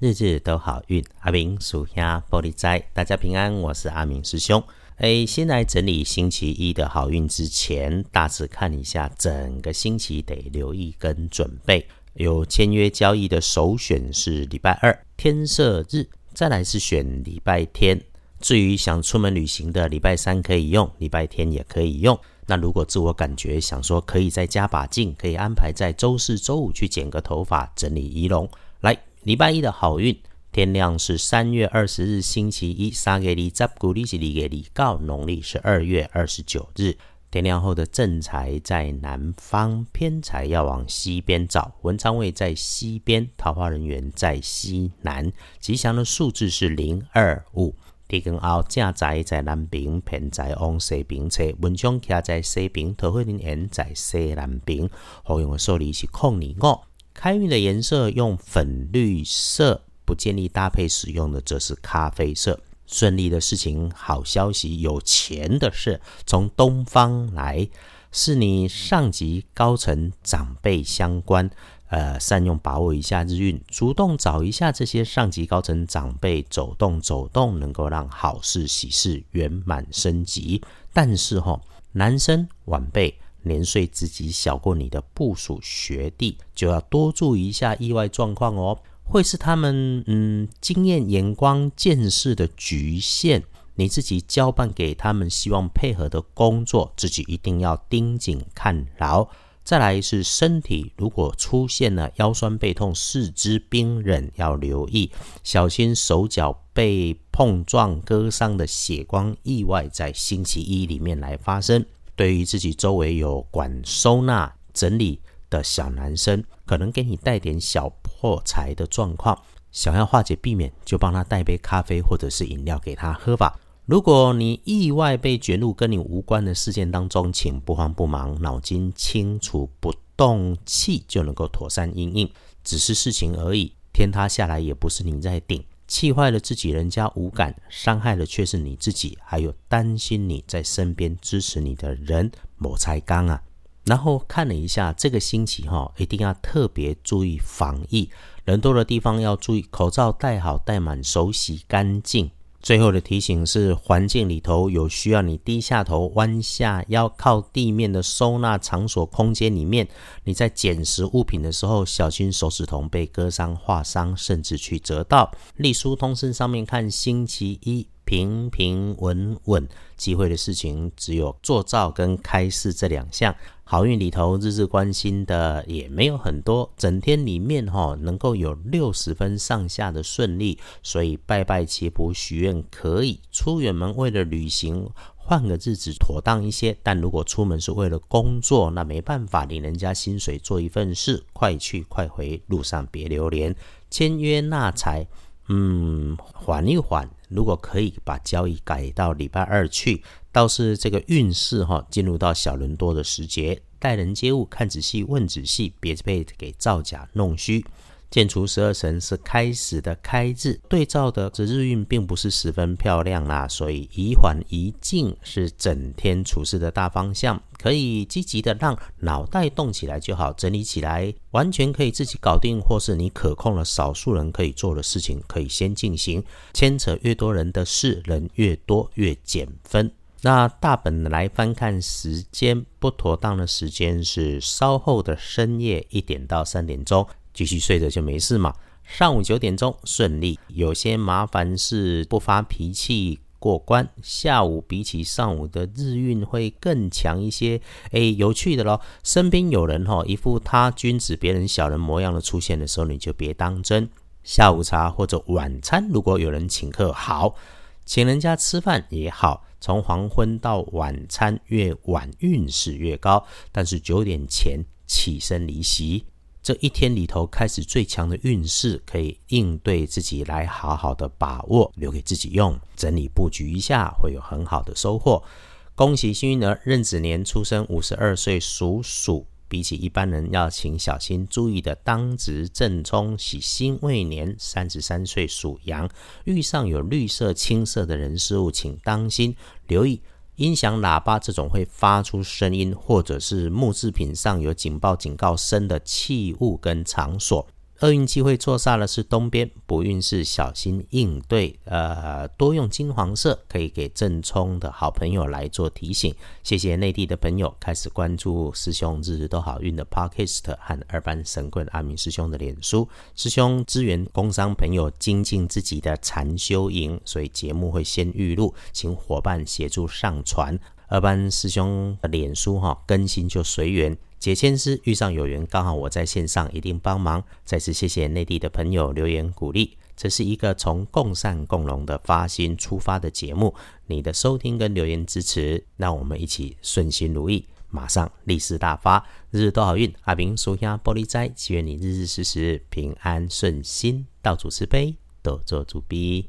日日都好运。阿明属下玻璃斋，大家平安，我是阿明师兄。哎，先来整理星期一的好运之前，大致看一下整个星期得留意跟准备。有签约交易的首选是礼拜二天色日，再来是选礼拜天。至于想出门旅行的，礼拜三可以用，礼拜天也可以用。那如果自我感觉想说可以再加把劲，可以安排在周四周五去剪个头发，整理仪容。礼拜一的好运，天亮是三月二十日星期一，三月里十古历是里月里告，农历是二月二十九日。天亮后的正财在南方，偏财要往西边找，文昌位在西边，桃花人员在西南。吉祥的数字是零二五。地根后正财在南边，偏财往西边车，文昌徛在西边，桃花人缘在西南边。好用的数字是空二五。开运的颜色用粉绿色，不建议搭配使用的则是咖啡色。顺利的事情，好消息，有钱的事从东方来，是你上级高层长辈相关。呃，善用把握一下日运，主动找一下这些上级高层长辈走动走动，能够让好事喜事圆满升级。但是哈，男生晚辈年岁自己小过你的部属学弟，就要多注意一下意外状况哦。会是他们嗯经验、眼光、见识的局限，你自己交办给他们希望配合的工作，自己一定要盯紧看牢。再来是身体，如果出现了腰酸背痛、四肢冰冷，要留意，小心手脚被碰撞割伤的血光意外，在星期一里面来发生。对于自己周围有管收纳整理的小男生，可能给你带点小破财的状况，想要化解避免，就帮他带杯咖啡或者是饮料给他喝吧。如果你意外被卷入跟你无关的事件当中，请不慌不忙，脑筋清楚，不动气就能够妥善应应。只是事情而已，天塌下来也不是你在顶，气坏了自己，人家无感，伤害的却是你自己，还有担心你在身边支持你的人，某才刚啊。然后看了一下这个星期哈，一定要特别注意防疫，人多的地方要注意口罩戴好戴满，手洗干净。最后的提醒是：环境里头有需要你低下头、弯下腰、靠地面的收纳场所空间里面，你在捡拾物品的时候，小心手指头被割伤、划伤，甚至去折到。隶书通身上面看，星期一平平稳稳，机会的事情只有做造跟开市这两项。好运里头，日日关心的也没有很多，整天里面哈能够有六十分上下的顺利，所以拜拜祈福许愿可以。出远门为了旅行，换个日子妥当一些。但如果出门是为了工作，那没办法，领人家薪水做一份事，快去快回，路上别留连。签约纳财，嗯，缓一缓。如果可以把交易改到礼拜二去。倒是这个运势哈，进入到小人多的时节，待人接物看仔细问仔细，别被给造假弄虚。建除十二神是开始的开字，对照的这日运并不是十分漂亮啦，所以宜缓宜静是整天处事的大方向，可以积极的让脑袋动起来就好，整理起来完全可以自己搞定，或是你可控了少数人可以做的事情，可以先进行。牵扯越多人的事，人越多越减分。那大本来翻看时间不妥当的时间是稍后的深夜一点到三点钟，继续睡着就没事嘛。上午九点钟顺利，有些麻烦事不发脾气过关。下午比起上午的日运会更强一些。哎，有趣的咯，身边有人哈一副他君子别人小人模样的出现的时候，你就别当真。下午茶或者晚餐，如果有人请客，好，请人家吃饭也好。从黄昏到晚餐越晚运势越高，但是九点前起身离席，这一天里头开始最强的运势，可以应对自己来好好的把握，留给自己用，整理布局一下，会有很好的收获。恭喜幸运儿，壬子年出生，五十二岁属鼠。比起一般人要请小心注意的，当值正冲喜辛未年，三十三岁属羊，遇上有绿色、青色的人事物，请当心留意音响喇叭这种会发出声音，或者是木制品上有警报警告声的器物跟场所。厄运机会坐煞的是东边，不运是小心应对。呃，多用金黄色，可以给正冲的好朋友来做提醒。谢谢内地的朋友开始关注师兄日日都好运的 Podcast 和二班神棍阿明师兄的脸书。师兄支援工商朋友精进自己的禅修营，所以节目会先预录，请伙伴协助上传。二班师兄的脸书哈更新就随缘。解签师遇上有缘，刚好我在线上，一定帮忙。再次谢谢内地的朋友留言鼓励。这是一个从共善共荣的发心出发的节目，你的收听跟留言支持，让我们一起顺心如意，马上利市大发，日日都好运。阿明属下玻璃斋，祈愿你日日时时平安顺心，道主慈悲，多做主逼。